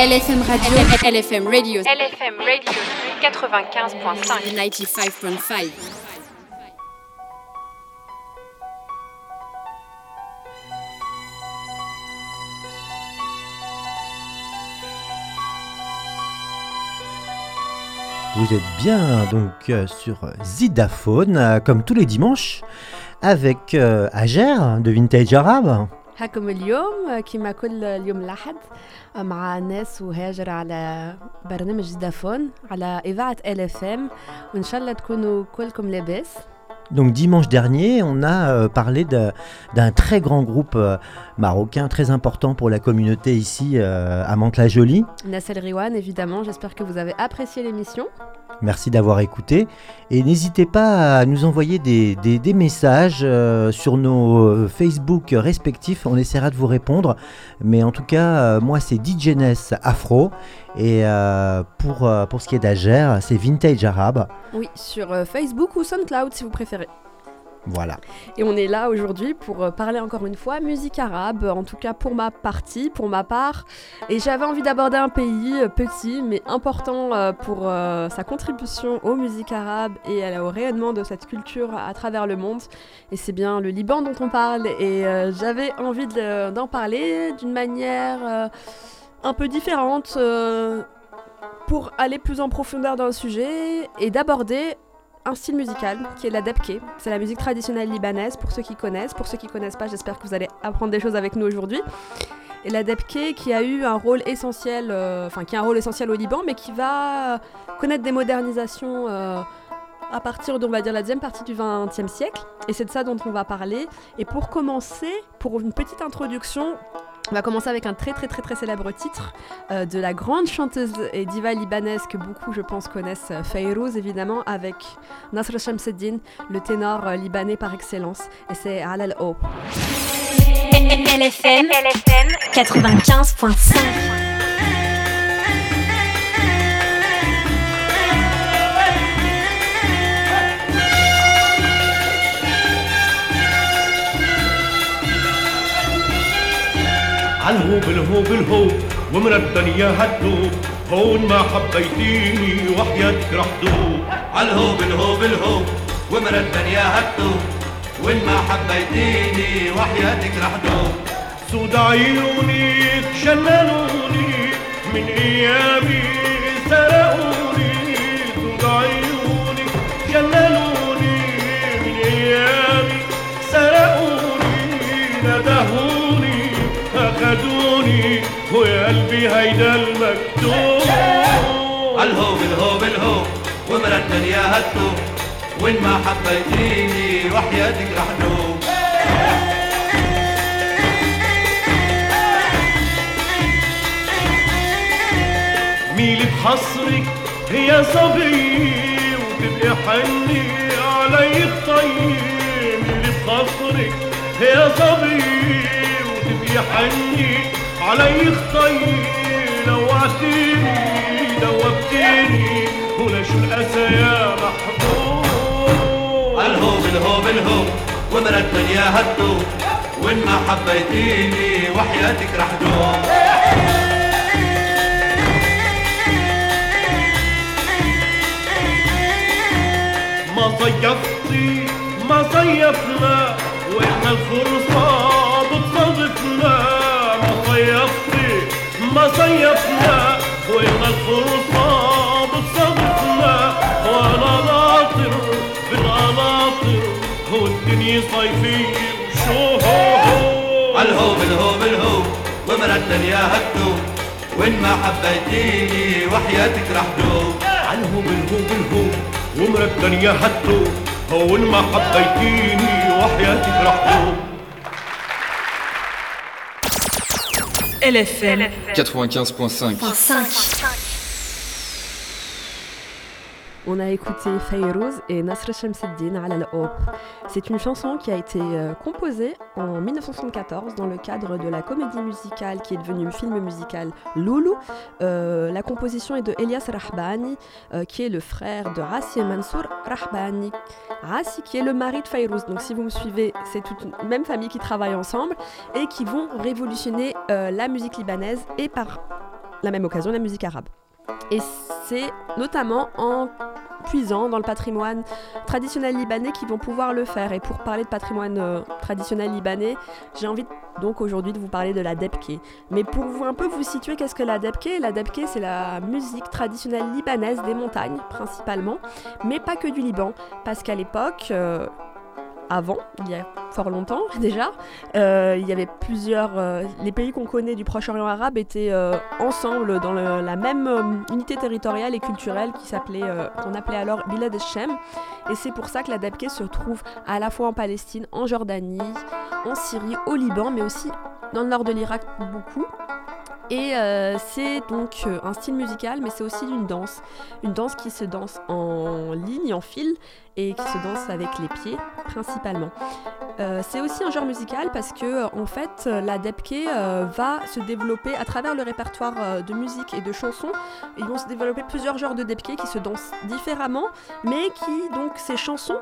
LFM Radio. LFM Radio. LFM Radio 95.5. 95.5. Vous êtes bien donc euh, sur Zidaphone, euh, comme tous les dimanches, avec euh, Ager de Vintage Arabe. هاكم اليوم كما كل اليوم الأحد مع ناس وهاجر على برنامج جدافون على إذاعة ال اف ام وإن شاء الله تكونوا كلكم لاباس Donc dimanche dernier, on a euh, parlé de- d'un très grand groupe euh, marocain, très important pour la communauté ici euh, à Mantes-la-Jolie. Nassel Riwan évidemment j'espère que vous avez apprécié l'émission Merci d'avoir écouté. Et n'hésitez pas à nous envoyer des, messages euh, sur nos euh, Facebook respectifs. On essaiera de vous répondre. Mais en tout cas, euh, moi, c'est DJNS Afro. Et pour, ce qui est d'Ager, c'est Vintage Arabe. Oui sur Facebook ou SoundCloud si vous préférez Voilà. Et on est là aujourd'hui pour euh, parler encore une fois musique arabe, en tout cas pour ma partie, pour ma part. Et j'avais envie d'aborder un pays euh, petit mais important euh, pour sa contribution aux musiques arabes et au rayonnement de cette culture à travers le monde. Et c'est bien le Liban dont on parle. Et j'avais envie de- d'en parler d'une manière un peu différente. pour aller plus en profondeur dans le sujet et d'aborder un style musical qui est la debke. C'est la musique traditionnelle libanaise pour ceux qui connaissent. Pour ceux qui connaissent pas, j'espère que vous allez apprendre des choses avec nous aujourd'hui. Et la debke qui a eu un rôle essentiel, euh, enfin qui a un rôle essentiel au Liban, mais qui va connaître des modernisations euh, à partir d'on va dire la deuxième partie du XXe siècle. Et c'est de ça dont on va parler. Et pour commencer, pour une petite introduction, on va commencer avec un très très très très célèbre titre euh, de la grande chanteuse et diva libanaise que beaucoup je pense connaissent, euh, Fayrouz évidemment, avec Nasr Shamseddin, le ténor euh, libanais par excellence, et c'est Alal O. LFM 95.5. عالهوب الهوب الهوب ومن الدنيا هتدوب هون ما حبيتيني وحياتك رح دوب عالهوب الهوب الهوب ومن الدنيا هتدوب وين ما حبيتيني وحياتك رح دوب سود عيونك شننوني من أيامي سرقوني. ويا قلبي هيدا المكتوب. عالهوب الهوب الهوب ومن الدنيا هتدوب وين ما حبيتيني وحياتك رح دوب ميلي بحصرك يا صبي وتبقي حني علي الطي ميلي بحصرك يا صبي وتبقي حني علي خطي وعدتني دوبتني وليش الأسى يا محبوب؟ الهوب الهوب الهوب. ومرتن يا هدو. وإن ما حبيتيني وحياتك رح دوم ما صيفتي ما صيفنا وإحنا الفرصة بتصادفنا صيفتي ما صيفنا وين الفرصة بتصادفنا وأنا ناطر بالقناطر والدنيا صيفية وشو هو؟ هو الهو بالهو بالهو ومرتل يا هدو وين ما حبيتيني وحياتك رح دوم عالهو بالهو بالهو ومرتل يا هدو وين ما حبيتيني وحياتك رح دوم LFM 95.5. 5. On a écouté Fayrouz et Nasr Shamseddin Alal O. C'est une chanson qui a été euh, composée en 1974 dans le cadre de la comédie musicale qui est devenue le film musical Loulou. Euh, la composition est de Elias Rahbani, euh, qui est le frère de Rassi Mansour Rahbani. Rassi qui est le mari de Fayrouz. Donc si vous me suivez, c'est toute une même famille qui travaille ensemble et qui vont révolutionner la musique libanaise et par la même occasion la musique arabe. Et c'est notamment en puisant dans le patrimoine traditionnel libanais qu'ils vont pouvoir le faire. Et pour parler de patrimoine euh, traditionnel libanais, j'ai envie donc aujourd'hui de vous parler de la debke. Mais pour vous un peu vous situer, qu'est-ce que la debke? La debke, c'est la musique traditionnelle libanaise des montagnes principalement, mais pas que du Liban, parce qu'à l'époque, euh, avant, il y a fort longtemps déjà. Euh, il y avait plusieurs. euh, les pays qu'on connaît du Proche-Orient arabe étaient euh, ensemble dans la même unité territoriale et culturelle qui s'appelait, qu'on appelait alors Bilad el-Shem. Et c'est pour ça que la Dabke se trouve à la fois en Palestine, en Jordanie, en Syrie, au Liban, mais aussi dans le nord de l'Irak beaucoup. Et c'est donc un style musical, mais c'est aussi une danse. Une danse qui se danse en ligne, en fil, et qui se danse avec les pieds principalement. Euh, c'est aussi un genre musical parce que euh, en fait euh, la debke va se développer à travers le répertoire de musique et de chansons. Ils vont se développer plusieurs genres de debke qui se dansent différemment, mais qui donc ces chansons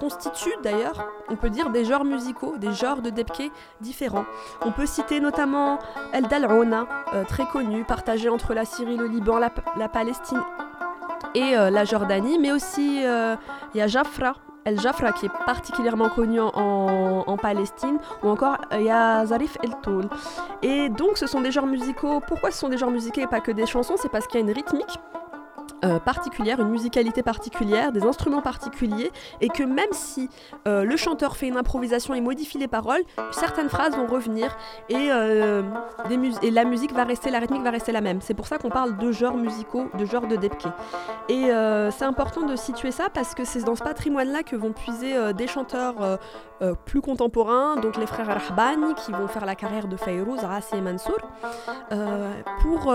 constituent d'ailleurs, on peut dire, des genres musicaux, des genres de debke différents. On peut citer notamment El Dal'ona, très connu, partagé entre la Syrie, le Liban, la Palestine et euh, la Jordanie, mais aussi euh, il y a Jafra, El Jafra qui est particulièrement connu en, en- Palestine, ou encore euh, il y a Zarif El Toul. Et donc ce sont des genres musicaux. Pourquoi ce sont des genres musicaux et pas que des chansons? C'est parce qu'il y a une rythmique. Euh, particulière, une musicalité particulière, des instruments particuliers, et que même si euh, le chanteur fait une improvisation et modifie les paroles, certaines phrases vont revenir et, euh, et la musique va rester, la rythmique va rester la même. C'est pour ça qu'on parle de genres musicaux, de genres de debke. Et c'est important de situer ça parce que c'est dans ce patrimoine-là que vont puiser des chanteurs plus contemporains, donc les frères Rahbani qui vont faire la carrière de Fayrouz, Rassi et Mansour, pour,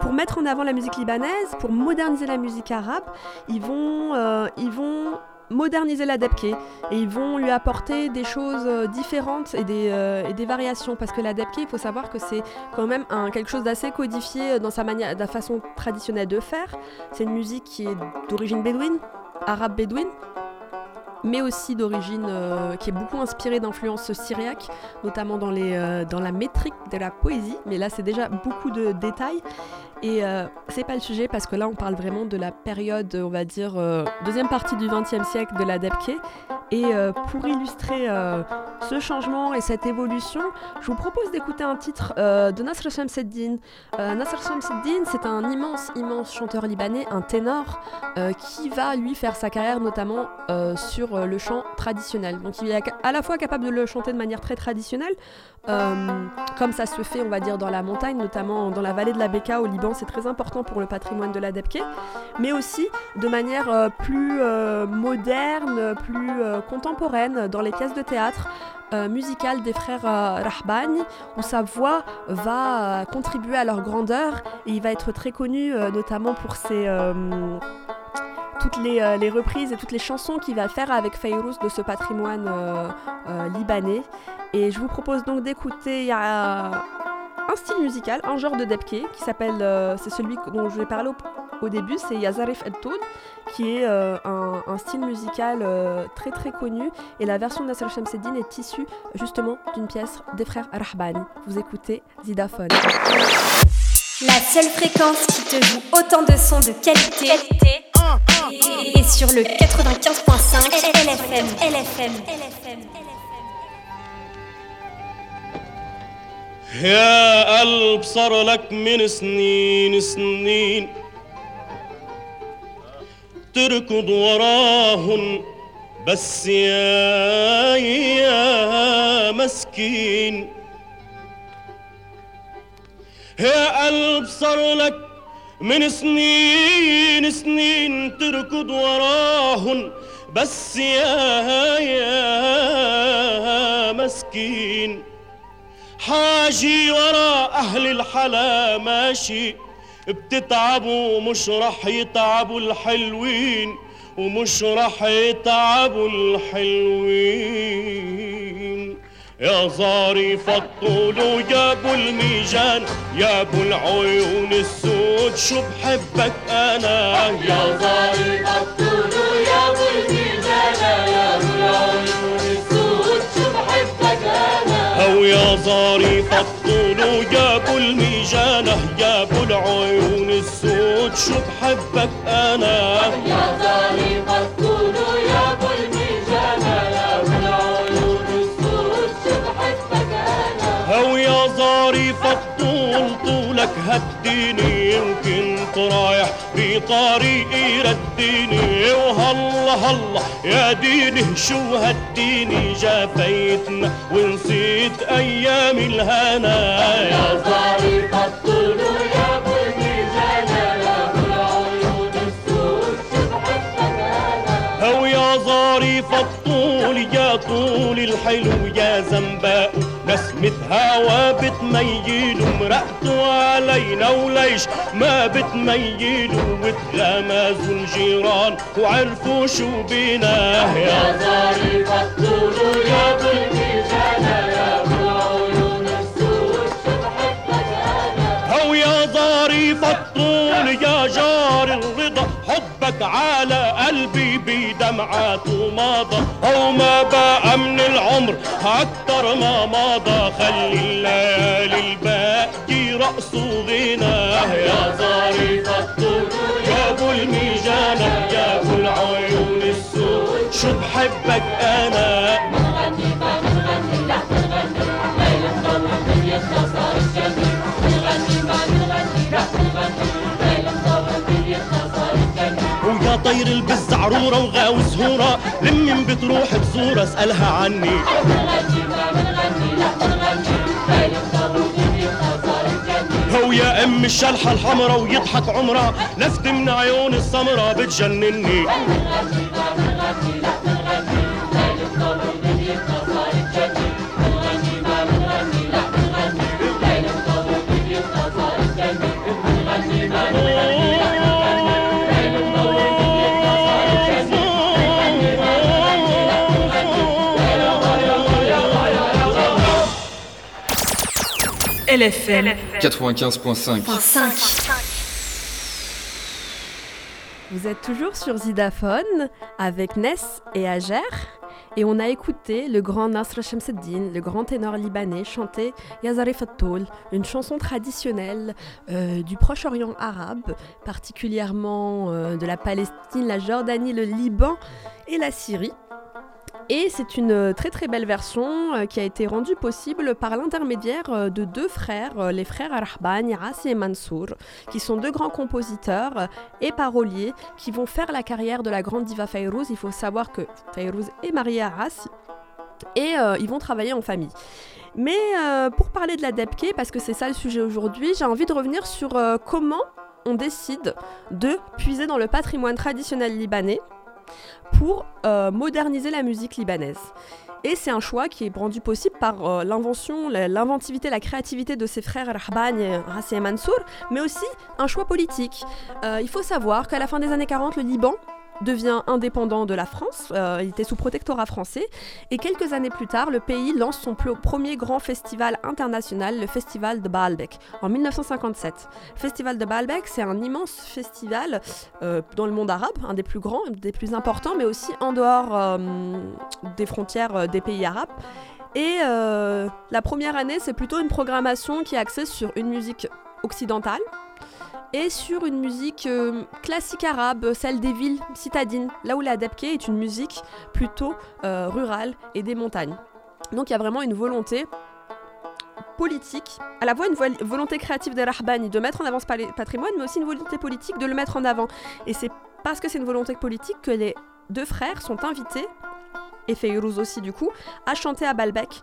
pour mettre en avant la musique libanaise, pour moderniser la musique arabe. Ils vont, euh, ils vont moderniser la debke et ils vont lui apporter des choses euh, différentes et des, euh, et des variations parce que la debke il faut savoir que c'est quand même un, quelque chose d'assez codifié dans sa manière, la façon traditionnelle de faire. C'est une musique qui est d'origine bédouine, arabe bédouine, mais aussi d'origine qui est beaucoup inspirée d'influences syriaques, notamment dans, les, dans la métrique de la poésie. Mais là, c'est déjà beaucoup de détails. Et euh, c'est pas le sujet parce que là, on parle vraiment de la période, on va dire, euh, deuxième partie du XXe siècle de la Debke. Et euh, pour illustrer euh, ce changement et cette évolution, je vous propose d'écouter un titre de Nasr Shamseddin. Nasr Shamseddin, c'est un immense, immense chanteur libanais, un ténor, qui va lui faire sa carrière notamment sur le chant traditionnel. Donc il est à la fois capable de le chanter de manière très traditionnelle, comme ça se fait, on va dire, dans la montagne, notamment dans la vallée de la Beka au Liban, c'est très important pour le patrimoine de la Debke, mais aussi de manière euh, plus euh, moderne, plus euh, contemporaine, dans les pièces de théâtre. musicales des frères Rahbani, où sa voix va contribuer à leur grandeur et il va être très connu notamment pour ses, toutes les, reprises et toutes les chansons qu'il va faire avec Fayrouz de ce patrimoine libanais. Et je vous propose donc d'écouter un style musical, un genre de debke qui s'appelle, euh, c'est celui dont je vais parler au, au début, c'est Yazarif El Toun, qui est euh, un, un style musical euh, très très connu. Et la version de Nasser Shamseddin est issue justement d'une pièce des frères Rahbani. Vous écoutez Zidaphone. La seule fréquence qui te joue autant de sons de qualité est sur le 95.5 LFM. LFM. LFM. يا قلب صار لك من سنين سنين. تركض وراهن بس يا يا مسكين. يا قلب صار لك من سنين سنين. تركض وراهن بس يا يا مسكين. حاجي ورا أهل الحلا ماشي بتتعبوا ومش رح يتعبوا الحلوين ومش رح يتعبوا الحلوين. يا ظريف الطول يا أبو الميجان يا أبو العيون السود شو بحبك أنا؟ يا ظريف الطول يا أبو الميجان يا أبو العيون ويا ظريف الطول ابو الميجانة يا ابو العيون السود شو بحبك أنا؟ يا ظريف الطول يا ابو الميجانة يا العيون السود شو بحبك أنا؟ هو يا ظريف الطول طولك هديني يمكن رايح بطريقي رديني وهلا هلا يا ديني شو هديني؟ جافيتنا ونسيت أيام الهنا. يا ظريف الطول يا العيون السود يا ظريف الطول يا طول الحلو يا زنباء نسمة هوا بتميل ومرقته علينا وليش ما بتميل وتغمزوا الجيران وعرفوا شو بينا يا يا ظريف الطول يا ابو الميجانة يا شو بحبك أنا. هو يا ظريف الطول يا جار الرضا حبك على قلبي بدمعات ومضى أو ما بقى من العمر أكتر ما مضى خلي الليالي الباقي رقص وغنى يا ظريف الطول يا ابو الميجانة يا ابو العيون السود. شو بحبك أنا؟ نغني ما نغني لا نغني ليل مضوي دنيتنا صار الجنة طير البز عروره وغاوي سهوره لمين بتروح تزور اسألها عني. هو يا أم الشلحه الحمرا ويضحك عمرها لفت من عيون السمرة بتجنني. LFM 95.5. 5. Vous êtes toujours sur Zidaphone avec Ness et Ager. Et on a écouté le grand Nasr Shamseddin, le grand ténor libanais, chanter Yazarif At-Tol, une chanson traditionnelle euh, du Proche-Orient arabe, particulièrement euh, de la Palestine, la Jordanie, le Liban et la Syrie. Et c'est une euh, très très belle version euh, qui a été rendue possible par l'intermédiaire euh, de deux frères, les frères Arahban, Rassi et Mansour, qui sont deux grands compositeurs et paroliers qui vont faire la carrière de la grande diva Fayrouz. Il faut savoir que Fayrouz est mariée à Ras et ils vont travailler en famille. Mais pour parler de la Debke, parce que c'est ça le sujet aujourd'hui, j'ai envie de revenir sur comment on décide de puiser dans le patrimoine traditionnel libanais pour euh, moderniser la musique libanaise. Et c'est un choix qui est rendu possible par euh, l'invention, l'inventivité, la créativité de ses frères Rahban et Mansour, mais aussi un choix politique. Euh, il faut savoir qu'à la fin des années 40, le Liban devient indépendant de la France, euh, il était sous protectorat français, et quelques années plus tard, le pays lance son premier grand festival international, le festival de Baalbek, en 1957. Le festival de Baalbek, c'est un immense festival euh, dans le monde arabe, un des plus grands, des plus importants, mais aussi en dehors euh, des frontières des pays arabes. Et la première année, c'est plutôt une programmation qui est axée sur une musique occidentale et sur une musique euh, classique arabe, celle des villes citadines, là où la debke est une musique plutôt euh, rurale et des montagnes. Donc il y a vraiment une volonté politique, à la fois une vo- volonté créative des Rahbani de mettre en avant ce patrimoine, mais aussi une volonté politique de le mettre en avant. Et c'est parce que c'est une volonté politique que les deux frères sont invités, et Feyrouz aussi du coup, à chanter à Baalbek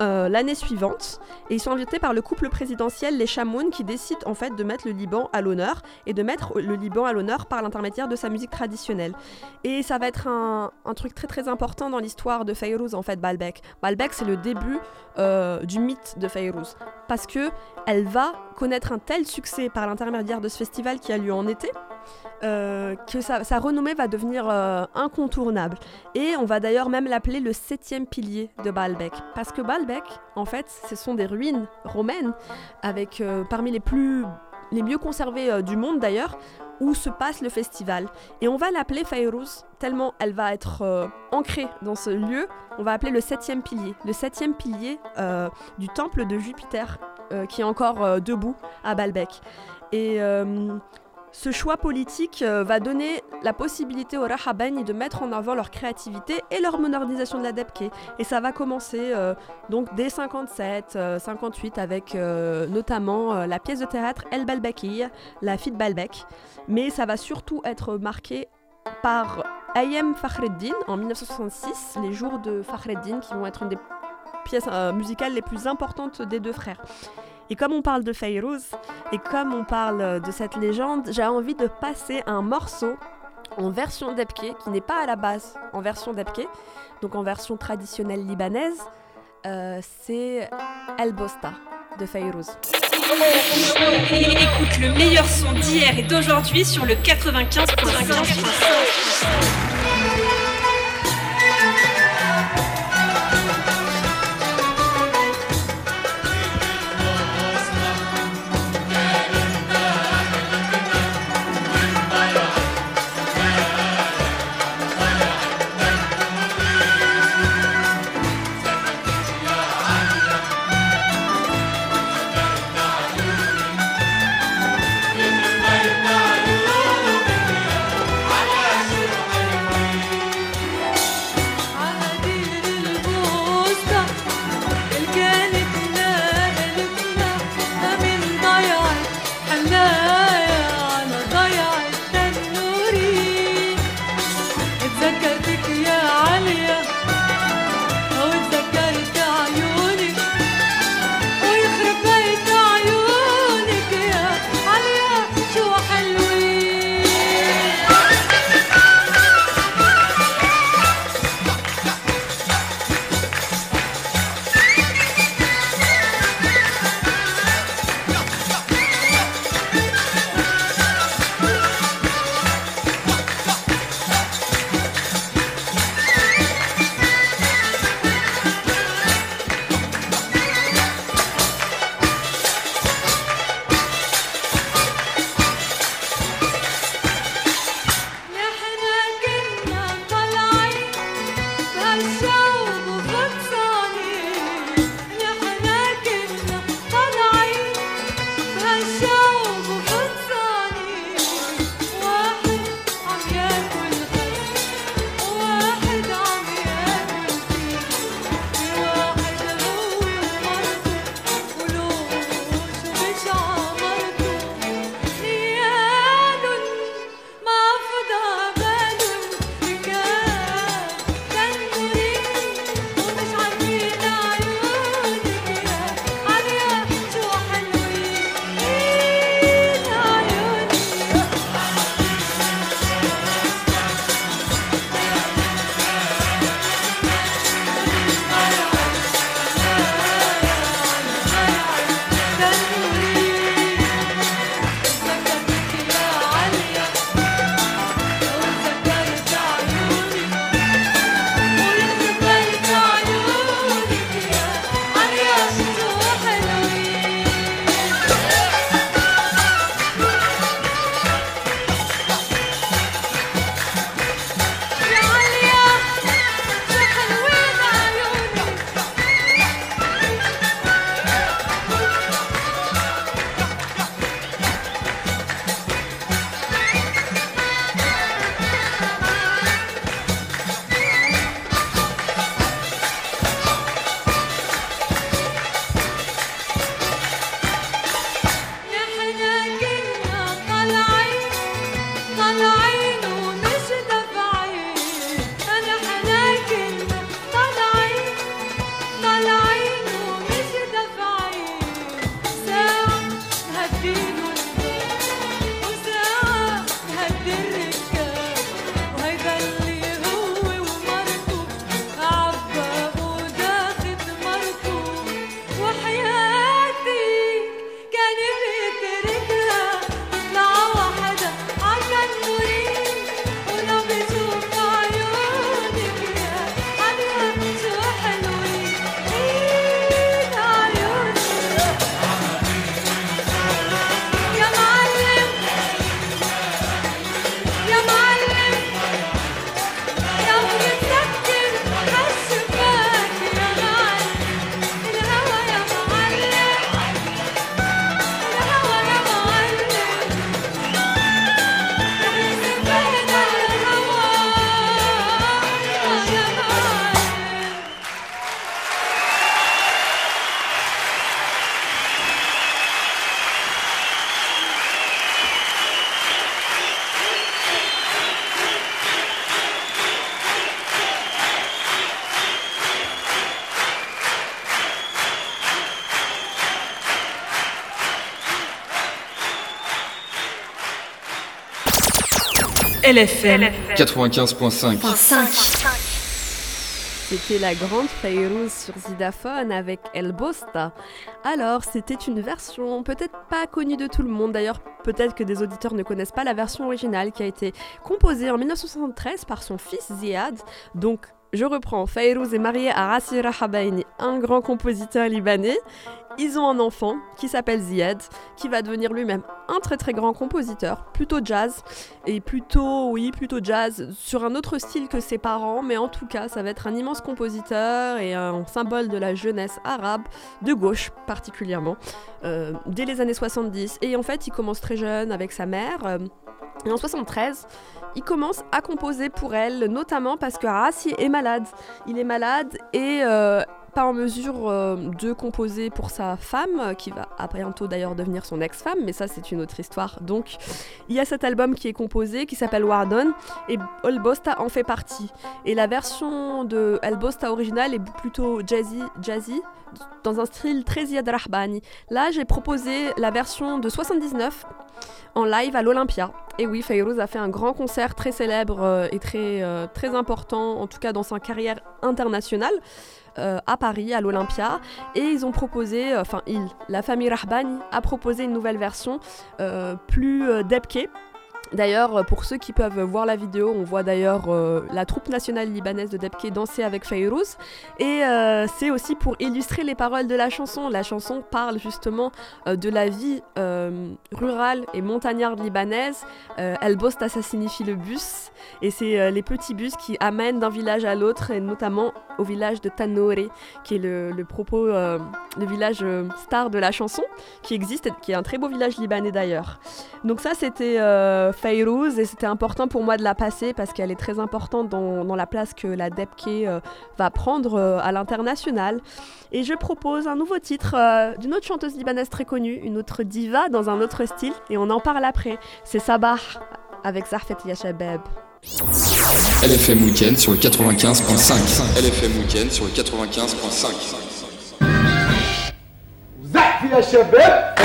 euh, l'année suivante. Et ils sont invités par le couple présidentiel, les Chamoun, qui décident en fait de mettre le Liban à l'honneur et de mettre le Liban à l'honneur par l'intermédiaire de sa musique traditionnelle. Et ça va être un, truc très très important dans l'histoire de Fayrouz en fait, Baalbek. Baalbek, c'est le début euh, du mythe de Fayrouz. Parce que elle va connaître un tel succès par l'intermédiaire de ce festival qui a lieu en été. Euh, que sa, renommée va devenir euh, incontournable. Et on va d'ailleurs même l'appeler le septième pilier de Baalbek. Parce que Baalbek, en fait, ce sont des ruines romaines, avec euh, parmi les plus les mieux conservés euh, du monde d'ailleurs, où se passe le festival. Et on va l'appeler Fayrouz, tellement elle va être ancrée dans ce lieu, on va appeler le septième pilier. Le septième pilier du temple de Jupiter, qui est encore debout à Baalbek. Et ce choix politique euh, va donner la possibilité aux Rahabani de mettre en avant leur créativité et leur modernisation de la Debke. Et ça va commencer euh, donc dès 57, euh, 58 avec euh, notamment la pièce de théâtre El Balbaki, la fille de Balbek. Mais ça va surtout être marqué par Ayem Fakhreddin en 1966, les jours de Fakhreddin qui vont être une des pièces musicales les plus importantes des deux frères. Et comme on parle de Fayrouz, et comme on parle euh, de cette légende, j'ai envie de passer un morceau en version Debke, qui n'est pas à la base en version Debke, donc en version traditionnelle libanaise. Euh, c'est El Bosta de Fayrouz. Écoute le meilleur son d'hier et d'aujourd'hui sur le 95.5. LFM 95.5. C'était la grande Fayrouz sur Zidaphone avec El Bosta. Alors, c'était une version peut-être pas connue de tout le monde, d'ailleurs peut-être que des auditeurs ne connaissent pas la version originale qui a été composée en 1973 par son fils Ziad. Donc, je reprends, Fayrouz est mariée à Rassi Rahabaini, un grand compositeur libanais. Ils ont un enfant qui s'appelle Ziad, qui va devenir lui-même un très très grand compositeur, plutôt jazz, et plutôt, oui, plutôt jazz, sur un autre style que ses parents, mais en tout cas, ça va être un immense compositeur et un symbole de la jeunesse arabe, de gauche particulièrement, euh, dès les années 70. Et en fait, il commence très jeune avec sa mère. euh, et en 73, il commence à composer pour elle, notamment parce que Rassi est malade. Il est malade et euh, pas en mesure euh, de composer pour sa femme, qui va à bientôt d'ailleurs devenir son ex-femme, mais ça c'est une autre histoire. Donc il y a cet album qui est composé, qui s'appelle Wardon, et El Bosta en fait partie. Et la version de El Bosta originale est plutôt jazzy, jazzy dans un style très Ziad Rahbani. Là j'ai proposé la version de 79 en live à l'Olympia. Et oui, Fayrouz a fait un grand concert très célèbre euh, et très, euh, très important, en tout cas dans sa carrière internationale, euh, à Paris, à l'Olympia. Et ils ont proposé, euh, enfin, ils, la famille Rahbani a proposé une nouvelle version euh, plus debkée. D'ailleurs, pour ceux qui peuvent voir la vidéo, on voit d'ailleurs la troupe nationale libanaise de Debke danser avec Fayrouz. Et c'est aussi pour illustrer les paroles de la chanson. La chanson parle justement de la vie rurale et montagnarde libanaise. El Bosta, ça signifie le bus. Et c'est les petits bus qui amènent d'un village à l'autre, et notamment au village de Tanore, qui est le, propos, euh, le village euh, star de la chanson, qui existe, et qui est un très beau village libanais d'ailleurs. Donc ça, c'était euh, Fayrouz et c'était important pour moi de la passer parce qu'elle est très importante dans, la place que la Debke euh, va prendre à l'international. Et je propose un nouveau titre d'une autre chanteuse libanaise très connue, une autre diva dans un autre style et on en parle après. C'est Sabah avec Zahfet Yashabeb. LFM Weekend sur le 95.5. LFM Weekend sur le 95.5. زقف يا شباب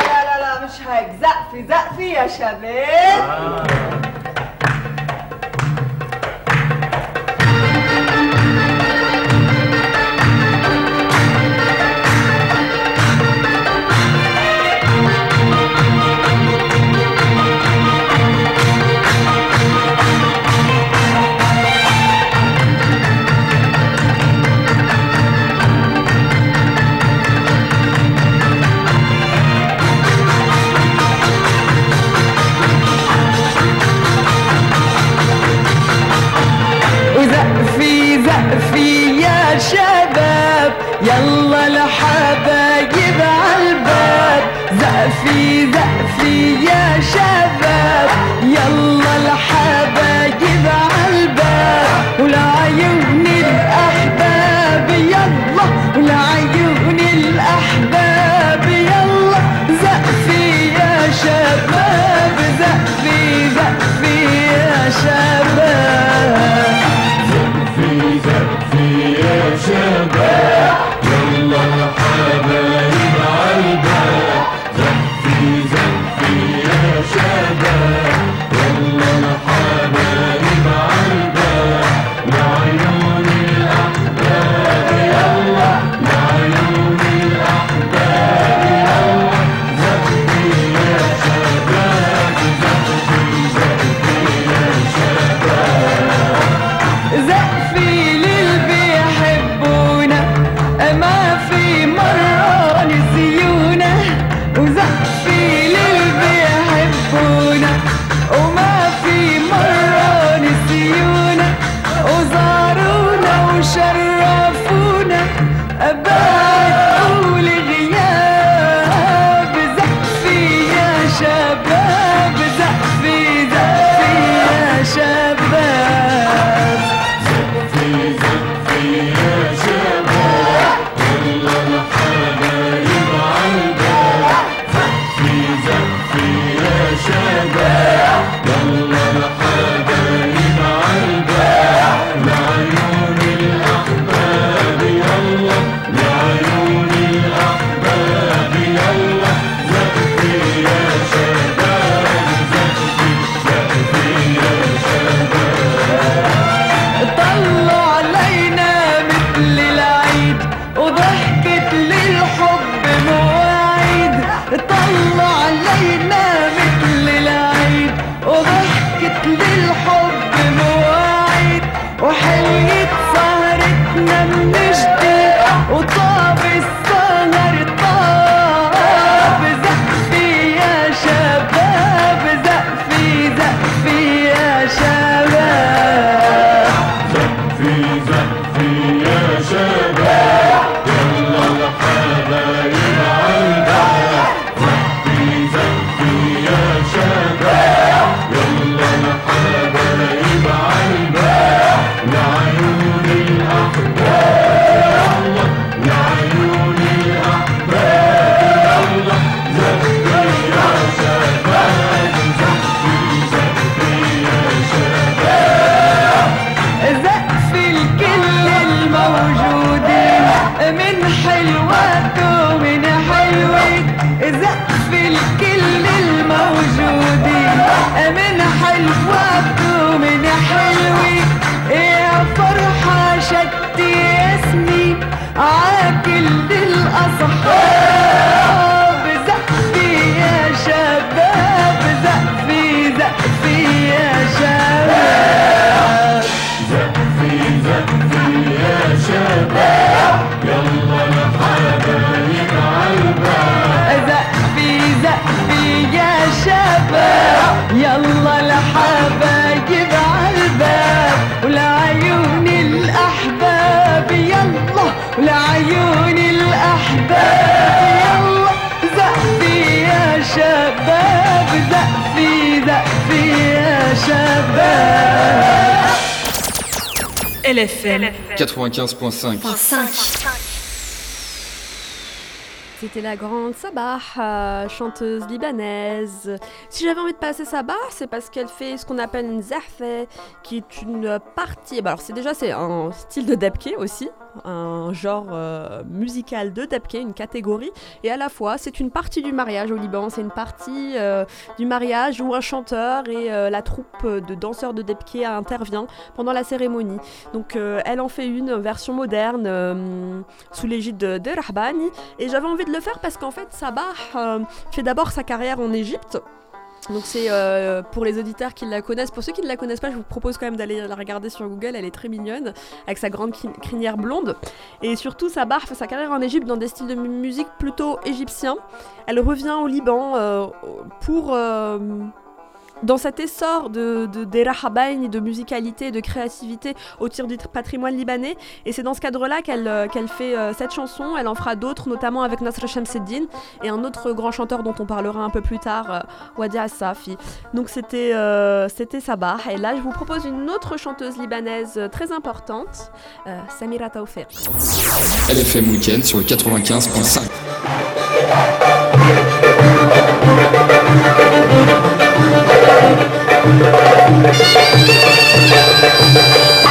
لا لا لا مش هيك زقفي زقفي يا شباب you what LFM 95.5. C'était la grande Sabah, euh, chanteuse libanaise. Si j'avais envie de passer Sabah, c'est parce qu'elle fait ce qu'on appelle une zahfa, qui est une partie. bah alors c'est déjà c'est un style de debke aussi, un genre euh, musical de debke, une catégorie, et à la fois c'est une partie du mariage au Liban, c'est une partie euh, du mariage où un chanteur et euh, la troupe de danseurs de debke intervient pendant la cérémonie. Donc elle en fait une version moderne sous l'égide de, de Rahbani, et j'avais envie de le faire parce qu'en fait Sabah fait d'abord sa carrière en Égypte. Donc c'est euh, pour les auditeurs qui la connaissent. Pour ceux qui ne la connaissent pas, je vous propose quand même d'aller la regarder sur Google. Elle est très mignonne, avec sa grande cri- crinière blonde. Et surtout, sa barre fait sa carrière en Égypte dans des styles de mu- musique plutôt égyptiens. Elle revient au Liban euh, pour... euh, dans cet essor de, de, de musicalité de créativité autour du tr- patrimoine libanais. Et c'est dans ce cadre-là qu'elle euh, fait euh, cette chanson. Elle en fera d'autres, notamment avec Nasr Shamseddin et un autre grand chanteur dont on parlera un peu plus tard, euh, Wadi. Donc c'était euh, c'était Sabah. Et là, je vous propose une autre chanteuse libanaise très importante, Samira Taoufiq. LFM Weekend sur le 95.5. Thank you.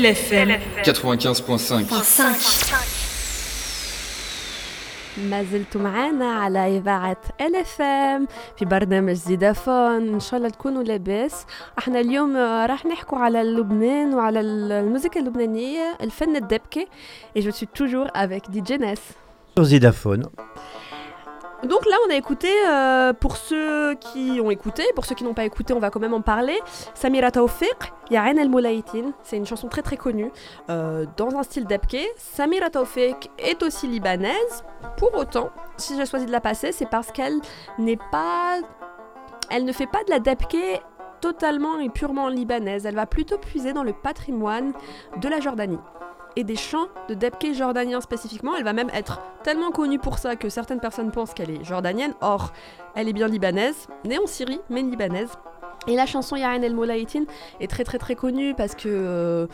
LFM 95.5 ما زلتوا معانا على إذاعة LFM في برنامج زيدافون إن شاء الله تكونوا لاباس. إحنا اليوم راح نحكوا على لبنان وعلى ال- الموسيقى اللبنانية الفن الدبكة et je suis toujours avec DJ Ness. Sur Zidaphone. Donc là, on a écouté, euh, pour ceux qui ont écouté, pour ceux qui n'ont pas écouté, on va quand même en parler. Samira Tawfiq, Ya'en El Moulaïtin, c'est une chanson très très connue euh, dans un style d'Abke. Samira Tawfiq est aussi libanaise. Pour autant, si j'ai choisi de la passer, c'est parce qu'elle n'est pas. Elle ne fait pas de la Dabke totalement et purement libanaise. Elle va plutôt puiser dans le patrimoine de la Jordanie et des chants de Debke jordanien spécifiquement. Elle va même être tellement connue pour ça que certaines personnes pensent qu'elle est jordanienne. Or, elle est bien libanaise, née en Syrie, mais libanaise. Et la chanson Ya'an El Moulaïtin est très très très connue parce que. euh,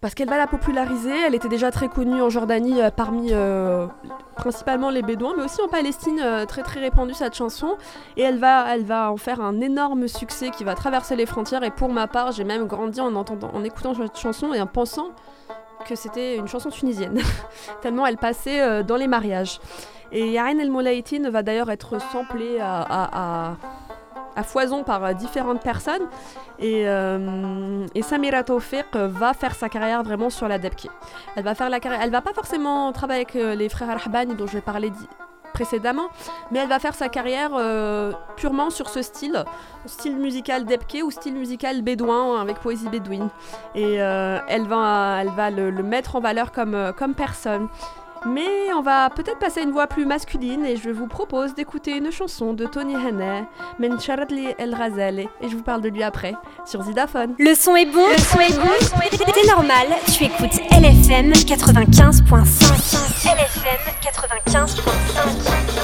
parce qu'elle va la populariser, elle était déjà très connue en Jordanie euh, parmi euh, principalement les Bédouins, mais aussi en Palestine, très très répandue cette chanson. Et elle va, elle va en faire un énorme succès qui va traverser les frontières. Et pour ma part, j'ai même grandi en, entendant, en écoutant cette chanson et en pensant que c'était une chanson tunisienne, tellement elle passait euh, dans les mariages. Et Yaren El Moulaïtine va d'ailleurs être samplée à, à- foison par euh, différentes personnes. Et, euh, et Samira Tawfiq va faire sa carrière vraiment sur la debki. Elle va faire la carrière. Elle va pas forcément travailler avec euh, les frères Arhabani dont je vais parler précédemment, mais elle va faire sa carrière euh, purement sur ce style, style musical debke ou style musical bédouin avec poésie bédouine. Et euh, elle va, elle va le, le mettre en valeur comme, euh, comme personne. Mais on va peut-être passer à une voix plus masculine et je vous propose d'écouter une chanson de Tony Hanna, Men Charadli El Razali, et je vous parle de lui après sur Zidaphone. Le son est bon, le son est bon, c'est normal, tu écoutes LFM 95.5. LFM 95.5.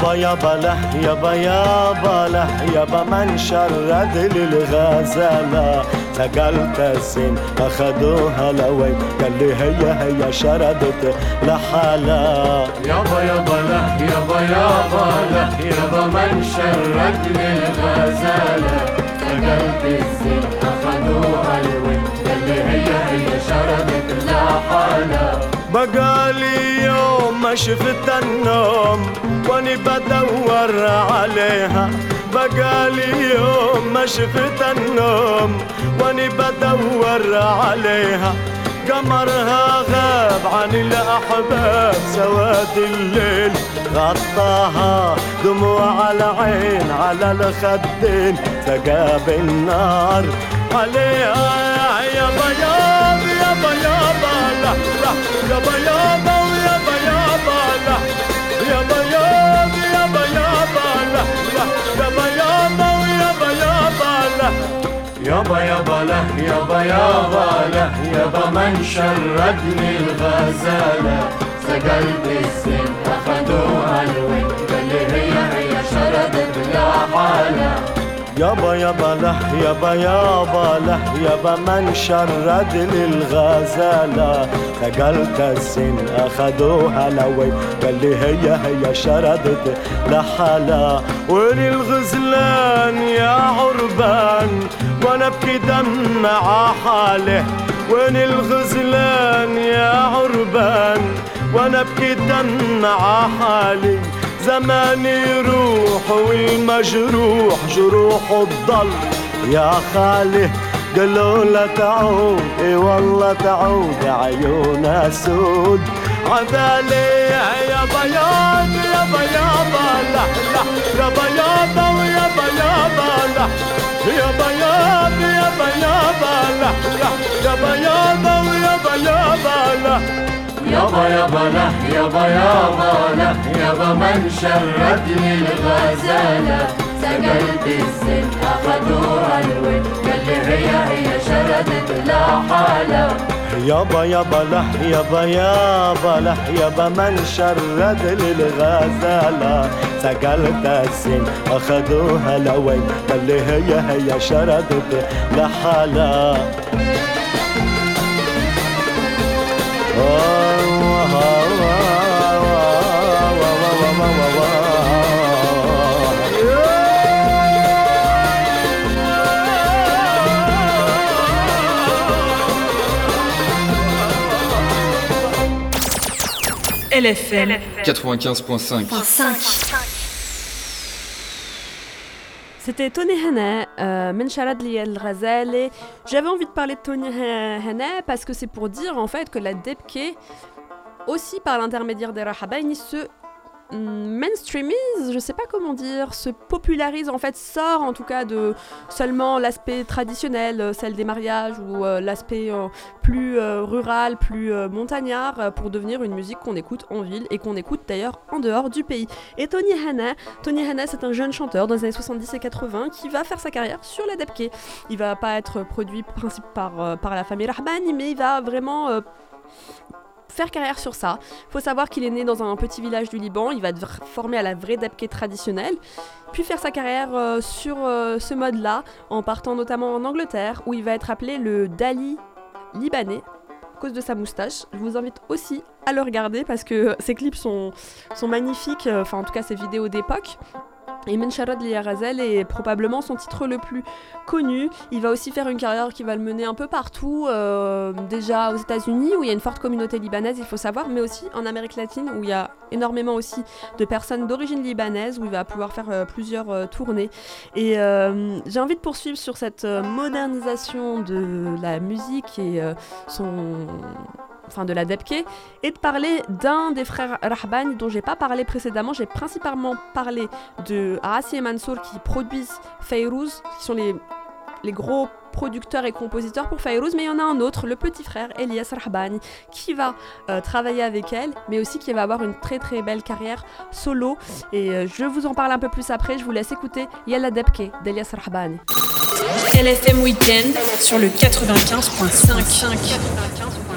يابا يابا له يابا يابا له يابا من شرد للغزالة. سقلت الزين أخذوها لوين؟ قال لي هي هي شردت لحالها يابا يابا له يابا يابا له يابا من شرد للغزالة. سقلت الزين أخذوها الوين قال لي هي هي شردت لحالها بقالي يوم ما شفت النوم واني بدور عليها. بقالي يوم ما شفت النوم واني بدور عليها. قمرها غاب عن الأحباب سواد الليل غطاها دموع العين على الخدين سقاب النار عليها يا بياض. لا يابا يابا يابا لا يابا يابا يابا لا يابا يابا لا له يابا يابا له يابا من شردني الغزالة سقلب السن أخدوها الوين قال هي هي شردت لا حالة يابا يابا له يابا يابا له يابا من شرد للغزالة ثقلت السن أخدوها لوي قال لي هي هي شردت لحالها وين الغزلان يا عربان؟ وأنا ابكي دمع حاله وين الغزلان يا عربان؟ وأنا ابكي دمع حالي زماني يروح والمجروح جروحه تضل يا خالي قالوا لا تعود. إي والله تعود عيونها سود. عبالي يا بياض يا بياض لا لا. يا بياض ويا بياض لا. يا بياض يا بياض لا لا. يا بياض ويا بياض لا. يابا يابا له يابا يابا له يابا من شردني الغزالة. سجلت السن أخدوها الود قال هي هي شردت لحالة يابا يابا له يابا يابا له يابا من شرد للغزالة سجلت السن أخذوها لوين قال لي هي هي شردت لحالة LFM 95.5. C'était Tony Hannah, euh, Mencharad li el Ghazali. J'avais envie de parler de Tony Hannah parce que c'est pour dire en fait que la Debke, aussi par l'intermédiaire des Rahabaini, se mainstreamise, je sais pas comment dire, se popularise en fait, sort en tout cas de seulement l'aspect traditionnel, euh, celle des mariages ou euh, l'aspect euh, plus rural, plus montagnard, pour devenir une musique qu'on écoute en ville et qu'on écoute d'ailleurs en dehors du pays. Et Tony Hanna, Tony Hanna c'est un jeune chanteur dans les années 70 et 80 qui va faire sa carrière sur la Debke. Il va pas être produit principe par, la famille Rahbani, mais il va vraiment faire carrière sur ça. Faut savoir qu'il est né dans un petit village du Liban, il va être formé à la vraie debke traditionnelle, puis faire sa carrière euh, sur euh, ce mode-là, en partant notamment en Angleterre, où il va être appelé le Dali libanais à cause de sa moustache. Je vous invite aussi à le regarder parce que ses clips sont, sont magnifiques, euh, enfin en tout cas ses vidéos d'époque. Et Mencharad Liarazel est probablement son titre le plus connu. Il va aussi faire une carrière qui va le mener un peu partout, euh, déjà aux États-Unis où il y a une forte communauté libanaise, il faut savoir, mais aussi en Amérique latine où il y a énormément aussi de personnes d'origine libanaise où il va pouvoir faire euh, plusieurs euh, tournées. Et j'ai envie de poursuivre sur cette modernisation de la musique et son enfin de la Debke, et de parler d'un des frères Rahban dont j'ai pas parlé précédemment. J'ai principalement parlé de Arassi et Mansour qui produisent Fayrouz, qui sont les, les gros producteurs et compositeurs pour Fayrouz, mais il y en a un autre, le petit frère Elias Rahbani, qui va euh, travailler avec elle, mais aussi qui va avoir une très très belle carrière solo. Et euh, je vous en parle un peu plus après, je vous laisse écouter Yalla Debke d'Elias Rahbani. LFM Weekend sur le 95.5. 95. 95.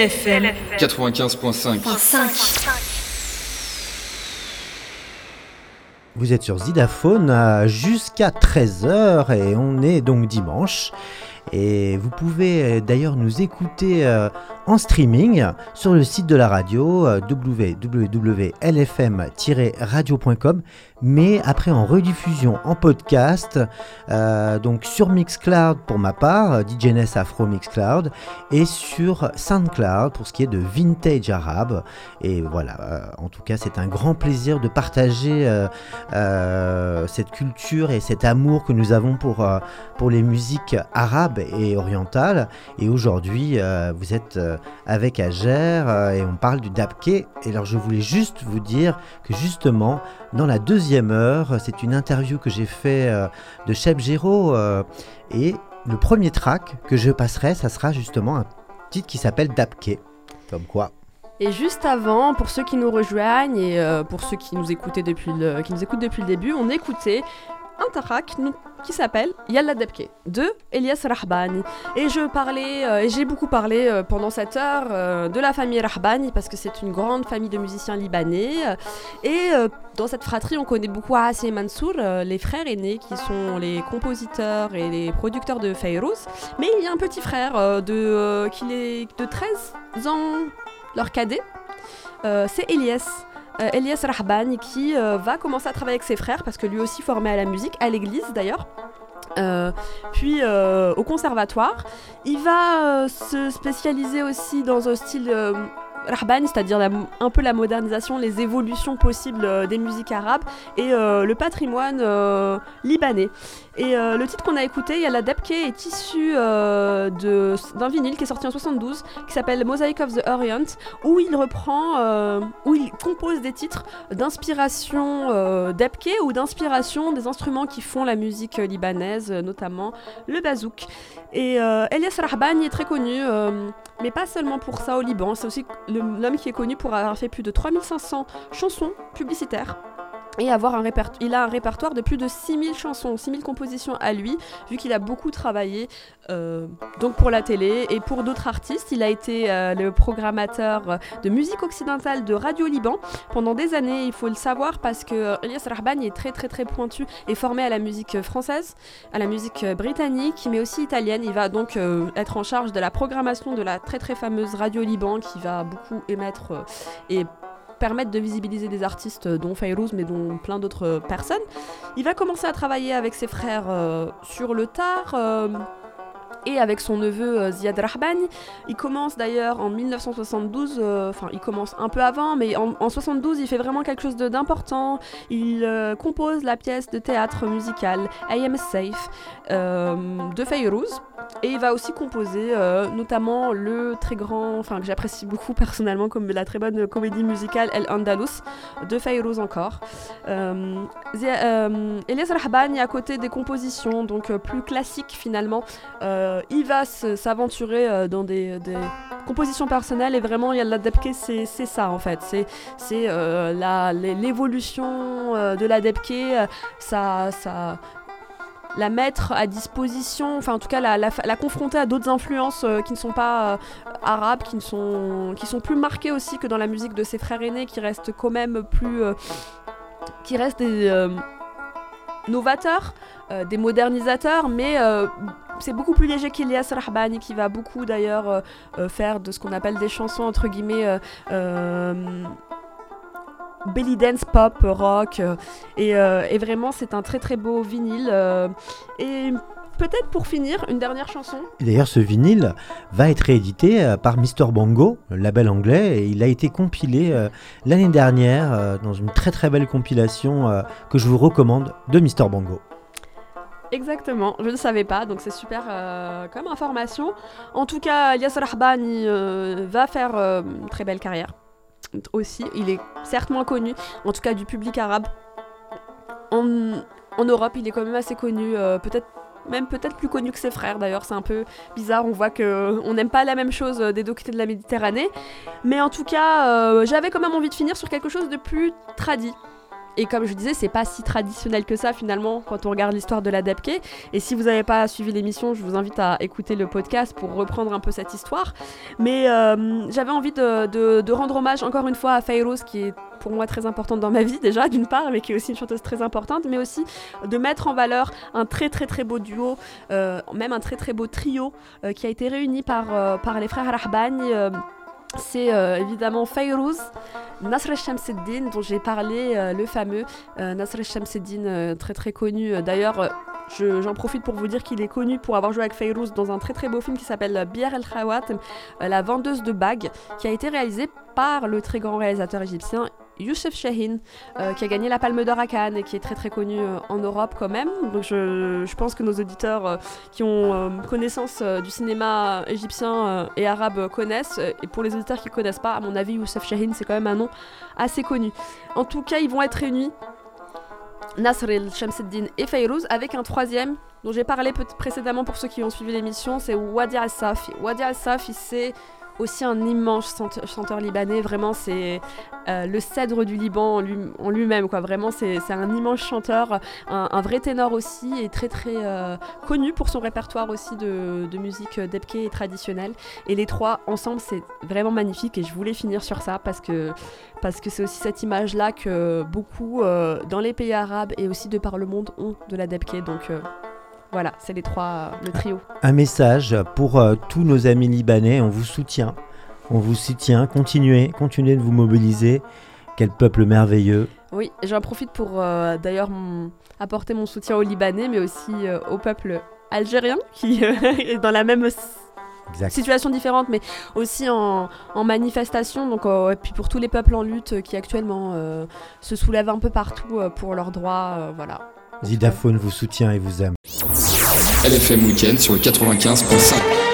LFM 95.5. Vous êtes sur Zidaphone jusqu'à 13h et on est donc dimanche. Et vous pouvez d'ailleurs nous écouter euh, en streaming sur le site de la radio euh, www.lfm-radio.com mais après en rediffusion en podcast euh, donc sur Mixcloud pour ma part euh, DJNS Afro Mixcloud et sur Soundcloud pour ce qui est de vintage arabe et voilà en tout cas c'est un grand plaisir de partager cette culture et cet amour que nous avons pour, pour les musiques arabes et orientales. Et aujourd'hui, vous êtes avec Ager euh, et on parle du dabke. Et alors, je voulais juste vous dire que justement, dans la deuxième heure, c'est une interview que j'ai fait euh, de Cheb Giro euh, et le premier track que je passerai, ça sera justement un titre qui s'appelle Dabke. Comme quoi. Et juste avant, pour ceux qui nous rejoignent et pour ceux qui nous écoutaient depuis qui nous écoutent depuis le début, on écoutait un nous- qui s'appelle Yalla Debke de Elias Rahbani. Et je parlais, euh, et j'ai beaucoup parlé euh, pendant cette heure euh, de la famille Rahbani parce que c'est une grande famille de musiciens libanais. Et dans cette fratrie, on connaît beaucoup Asi et Mansour, les frères aînés qui sont les compositeurs et les producteurs de Fayrouz. Mais il y a un petit frère de, qui est de 13 ans, leur cadet. C'est Elias. Euh, Elias Rahbani qui euh, va commencer à travailler avec ses frères parce que lui aussi formé à la musique, à l'église d'ailleurs. Euh, puis au conservatoire, il va se spécialiser aussi dans un style Rahbani, c'est-à-dire un peu la modernisation, les évolutions possibles des musiques arabes et le patrimoine libanais. Et euh, le titre qu'on a écouté, il y a la Debke, est issu euh, d'un vinyle qui est sorti en 72 qui s'appelle Mosaic of the Orient où il reprend, euh, où il compose des titres d'inspiration d'Ebke ou d'inspiration des instruments qui font la musique libanaise, notamment le bazouk. Et Elias Rahbani est très connu, mais pas seulement pour ça au Liban, c'est aussi l'homme qui est connu pour avoir fait plus de 3500 chansons publicitaires. Et avoir un répertoire, il a un répertoire de plus de 6000 chansons, 6000 compositions à lui, vu qu'il a beaucoup travaillé euh, donc pour la télé et pour d'autres artistes. Il a été euh, le programmateur de musique occidentale de Radio Liban pendant des années, il faut le savoir, parce que Elias Rahbani est très très très pointu et formé à la musique française, à la musique britannique, mais aussi italienne. Il va donc euh, être en charge de la programmation de la très très fameuse Radio Liban qui va beaucoup émettre et permettre de visibiliser des artistes euh, dont Fayrouz mais dont plein d'autres euh, personnes. Il va commencer à travailler avec ses frères euh, sur le tard. et avec son neveu Ziad Rahbani. Il commence d'ailleurs en 1972, euh, enfin il commence un peu avant, mais en, en 72 il fait vraiment quelque chose d'important. Il compose la pièce de théâtre musical I Am Safe de Fayrouz. Et il va aussi composer euh, notamment le très grand, enfin que j'apprécie beaucoup personnellement comme la très bonne comédie musicale El Andalus de Fayrouz encore. Euh, euh, Elias à côté des compositions donc euh, plus classiques finalement, euh, il va s'aventurer dans des, compositions personnelles et vraiment il y a la Debke c'est ça en fait, c'est l'évolution de la Debke, ça ça la mettre à disposition, enfin en tout cas la, confronter à d'autres influences euh, qui ne sont pas euh, arabes, qui, ne sont, qui sont plus marquées aussi que dans la musique de ses frères aînés, qui restent quand même plus... euh, qui restent des novateurs, des modernisateurs, mais c'est beaucoup plus léger qu'Elias Rahbani, qui va beaucoup d'ailleurs faire de ce qu'on appelle des chansons entre guillemets... belly dance pop rock euh, et, euh, et vraiment c'est un très très beau vinyle euh, et peut-être pour finir une dernière chanson D'ailleurs, ce vinyle va être réédité par Mr. Bongo, le label anglais, et il a été compilé euh, l'année dernière euh, dans une très très belle compilation euh, que je vous recommande de Mr. Bongo. Exactement, je ne savais pas, donc c'est super comme information. En tout cas, Elias Rahbani va faire une très belle carrière aussi. Il est certes moins connu, en tout cas du public arabe. En, Europe, il est quand même assez connu, euh, peut-être même peut-être plus connu que ses frères d'ailleurs, c'est un peu bizarre, on voit que euh, on n'aime pas la même chose euh, des deux côtés de la Méditerranée. Mais en tout cas, j'avais quand même envie de finir sur quelque chose de plus tradit. Et comme je disais, c'est pas si traditionnel que ça finalement quand on regarde l'histoire de la. Et si vous n'avez pas suivi l'émission, je vous invite à écouter le podcast pour reprendre un peu cette histoire. Mais euh, j'avais envie de, rendre hommage encore une fois à Fayrouz qui est pour moi très importante dans ma vie déjà d'une part, mais qui est aussi une chanteuse très importante, mais aussi de mettre en valeur un très très très beau duo, euh, même un très très beau trio euh, qui a été réuni par, par les frères Rahbani. C'est euh, évidemment Fayrouz, Nasr Shamseddin, dont j'ai parlé, euh, le fameux euh, Nasr Shamseddin, euh, très très connu. D'ailleurs, je- j'en profite pour vous dire qu'il est connu pour avoir joué avec Fayrouz dans un très très beau film qui s'appelle Bir el Khawat, La vendeuse de bagues, qui a été réalisé par le très grand réalisateur égyptien Youssef Shahin, euh, qui a gagné la Palme d'Or à Cannes et qui est très très connu euh, en Europe quand même. Donc je, je pense que nos auditeurs euh, qui ont connaissance du cinéma égyptien et arabe connaissent. Et pour les auditeurs qui ne connaissent pas, à mon avis, Youssef Shahin, c'est quand même un nom assez connu. En tout cas, ils vont être réunis, Nasr el Shamseddin et Fayrouz, avec un troisième dont j'ai parlé précédemment pour ceux qui ont suivi l'émission, c'est Wadi al-Safi. Wadi al-Safi, c'est aussi un immense chante- chanteur libanais, vraiment c'est euh, le cèdre du Liban en lui- en lui-même, quoi. Vraiment c'est un immense chanteur, un, vrai ténor aussi, et très très euh, connu pour son répertoire aussi de, musique euh, debke et traditionnelle. Et les trois ensemble, c'est vraiment magnifique, et je voulais finir sur ça parce que parce que c'est aussi cette image-là que beaucoup dans les pays arabes et aussi de par le monde ont de la debke. Donc voilà, c'est les trois, euh, le trio. Un message pour euh, tous nos amis libanais, on vous soutient. On vous soutient, continuez, continuez de vous mobiliser. Quel peuple merveilleux. Oui, j'en profite pour euh, d'ailleurs apporter mon soutien aux Libanais, mais aussi euh, au peuple algérien qui euh, est dans la même Exact. situation différente, mais aussi en, en manifestation. Donc, et puis pour tous les peuples en lutte qui actuellement se soulèvent un peu partout pour leurs droits, voilà. Zidaphone vous soutient et vous aime. LFM Weekend sur le 95.5.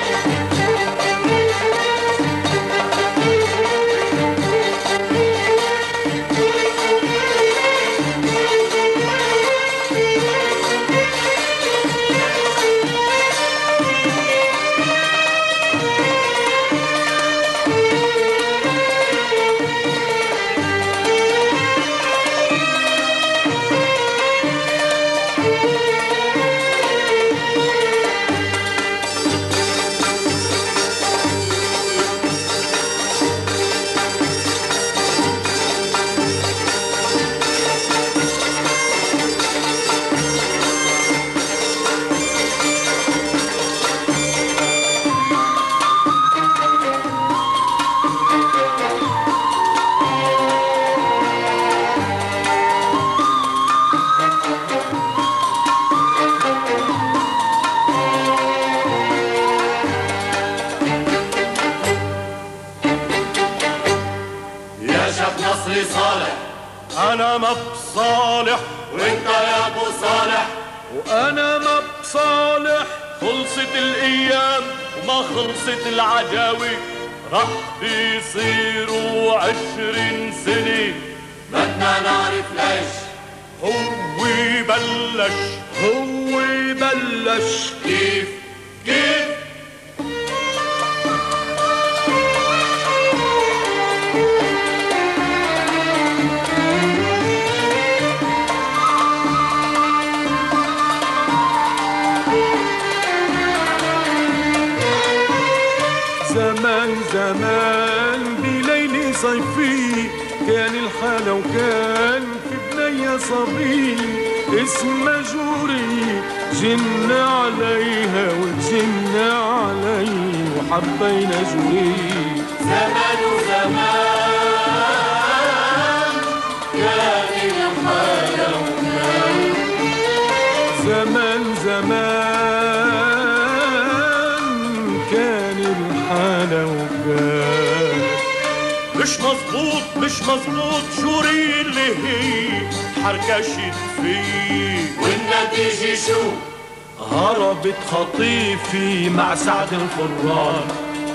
خطيفي مع سعد الفران.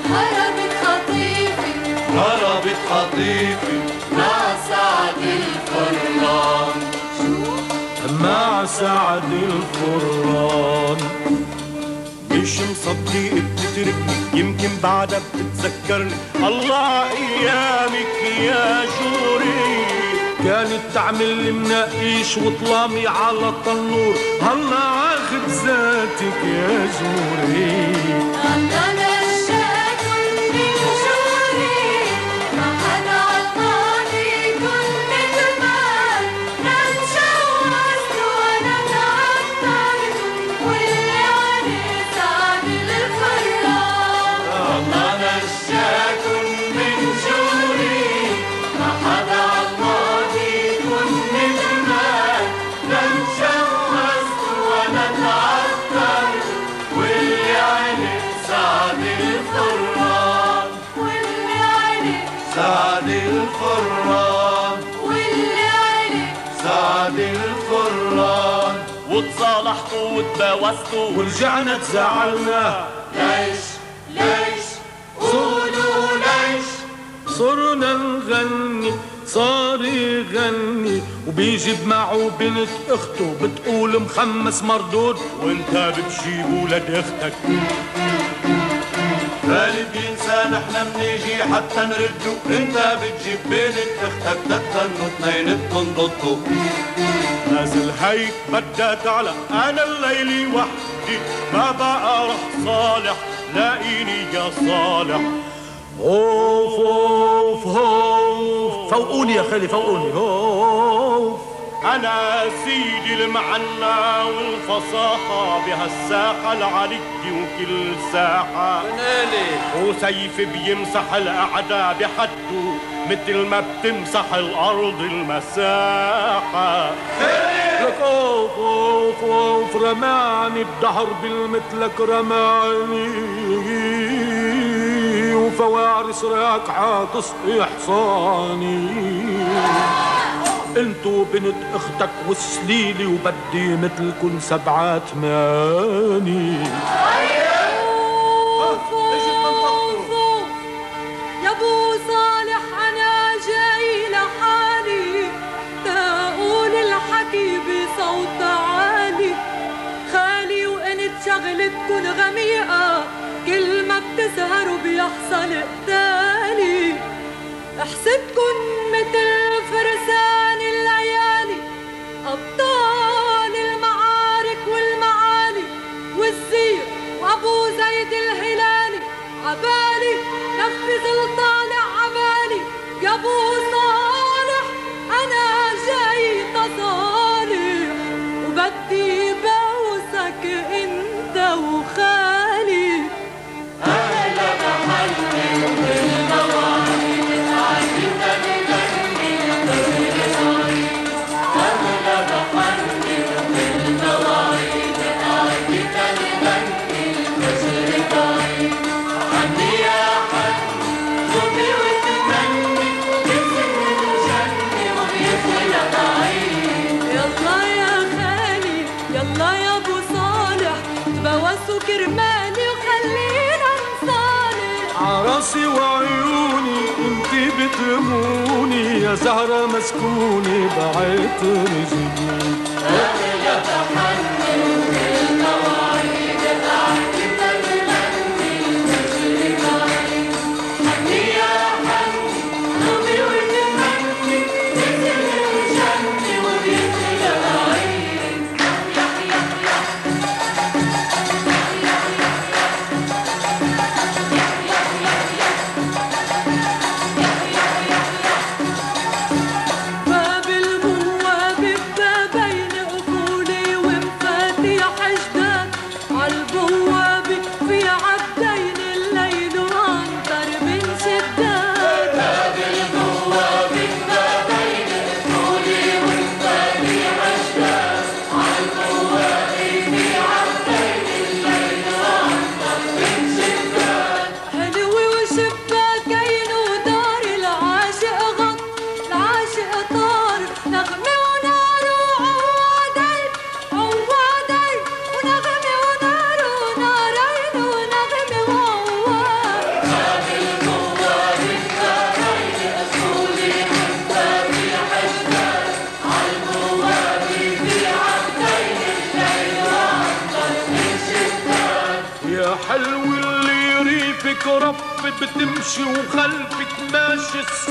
هربت خطيفي. هربت خطيفي مع سعد الفران. مع سعد الفران. مش مصدق بتتركني يمكن بعدها بتتذكرني. الله إيامك يا جوري كانت تعمل مناقيش وطلامي على التنور هلا عاخد ذاتك يا جوري وتصالحتوا وتباوستوا. ورجعنا تزعلنا. ليش؟ ليش؟ قولوا ليش؟ صرنا نغني صار يغني. وبيجيب معه بنت أخته بتقول مخمس مردود. وانت بتجيب ولد أختك. نحنا منيجي حتى نردو انت بتجيب بنت أختك تتنوا اتنين بتنضطوا نازل هيك بدها تعلى أنا الليلي وحدي. ما بقى رح صالح لاقيني يا صالح. اوف اوف اوف فوقوني يا خالي فوقوني. اوف أنا سيدي المعنى والفصاحة بهالساحة العلي وكل ساحة. وسيف بيمسح الاعداء بحده مثل ما بتمسح الأرض المساحة. لك اوف اوف اوف رماني الدهر بالمثلك رماني. وفوارس راكعة تصقي حصاني انتو بنت أختك وسليلي وبدي مثلكن سبعة ثماني يا أبو صالح أنا جاي لحالي. تقول الحكي بصوت عالي. خالي وانت شغلتكن غميقة. كل ما بتسهروا بيحصل قتالي مثل فرسان. أبطال المعارك والمعالي والزير وأبو زيد الهلالي. عبالي نفذ الطالع عبالي يا أبو يهموني يا زهرة مسكوني بعطر رجلي يا تحنن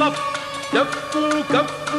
Yep, yep, yep,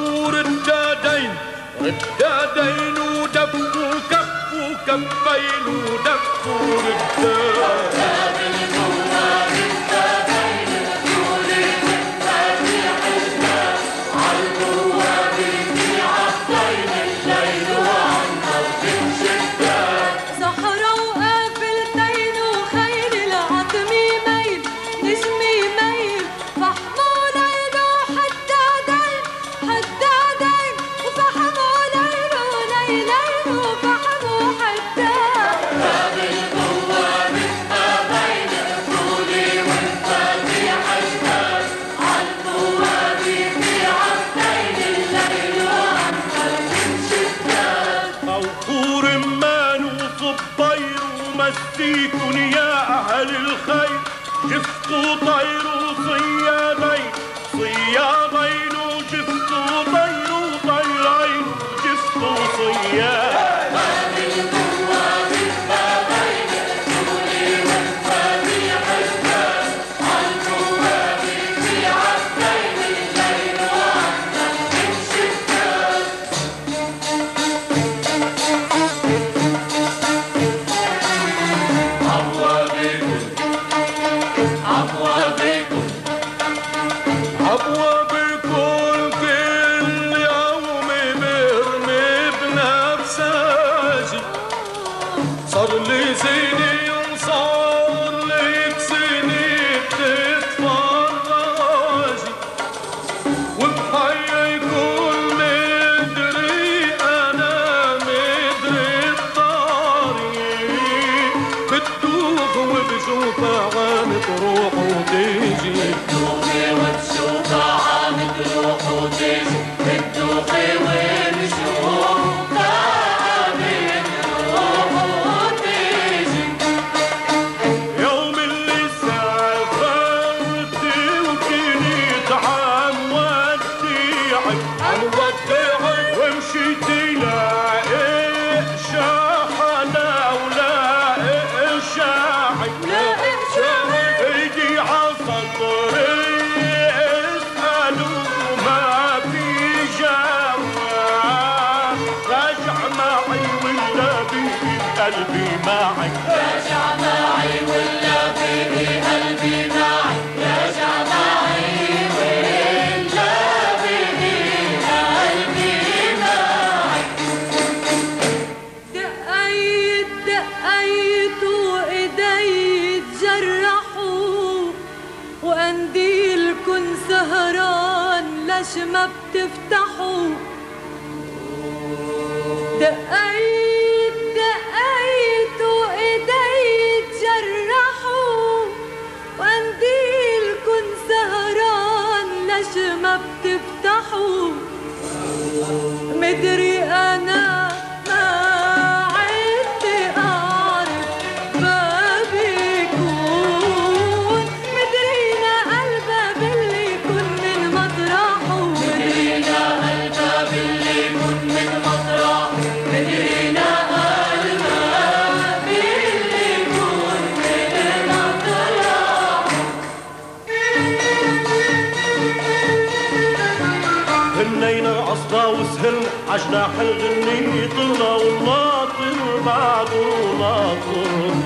عشنا حزني طلع والله طلع طلع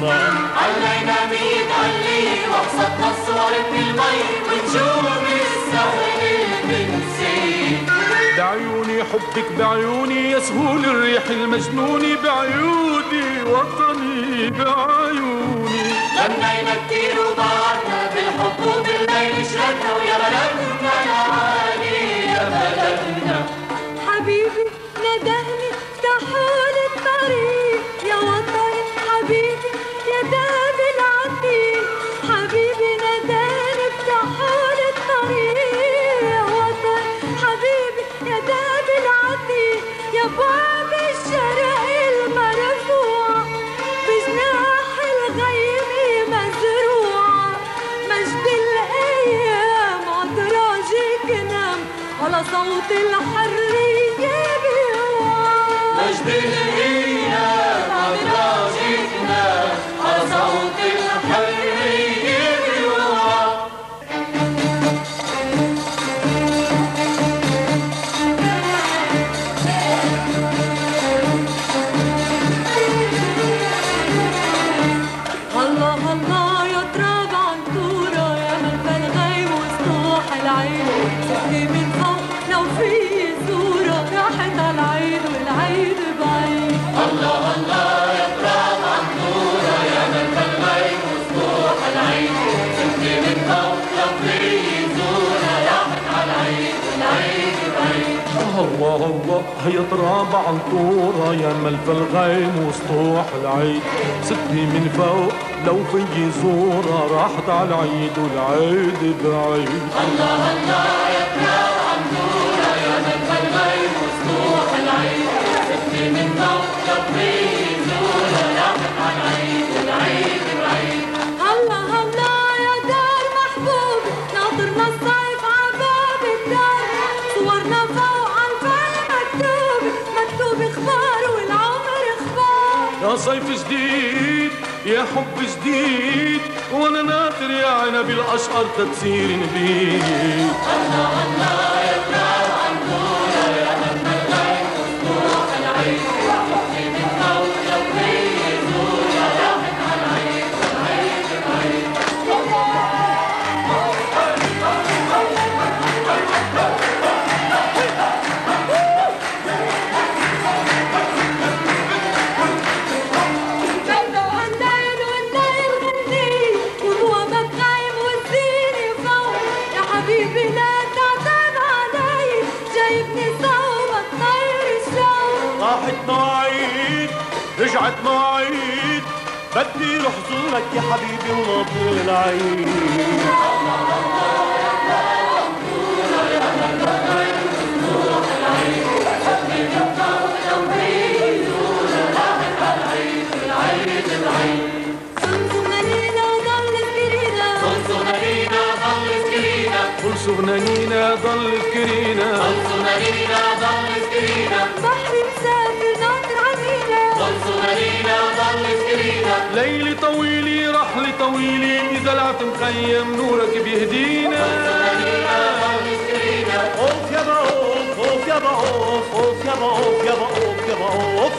طلع علينا ميت علي وقصدنا الصور في المي ونجوم السهل بنسي بعيوني حبك بعيوني يا سهول الريح المجنون بعيوني وطني بعيوني. غنينا كتير وبعدنا بالحب وبالليل شردنا ويا بلدنا يا يا بلدنا. حبيبي هي تراب عنطورة يا ملف الغيم وسطوح العيد. ستي من فوق لو في زورة راحت على العيد والعيد بعيد. الله الله حب جديد وأنا ناطر يا عنب الاشقر تتصير نبيد الله الله يا بعد مواعيد بدي روح زورك يا حبيبي ونطير العيد صغنانينا ضلت كرينا صغنانينا ضل كرينا ليلي طويلي رحلي طويلي بدلعة مخيم نورك بيهدينا. أوف يا بعوف أوف يا بعوف أوف يا بعوف يا بعوف يا بعوف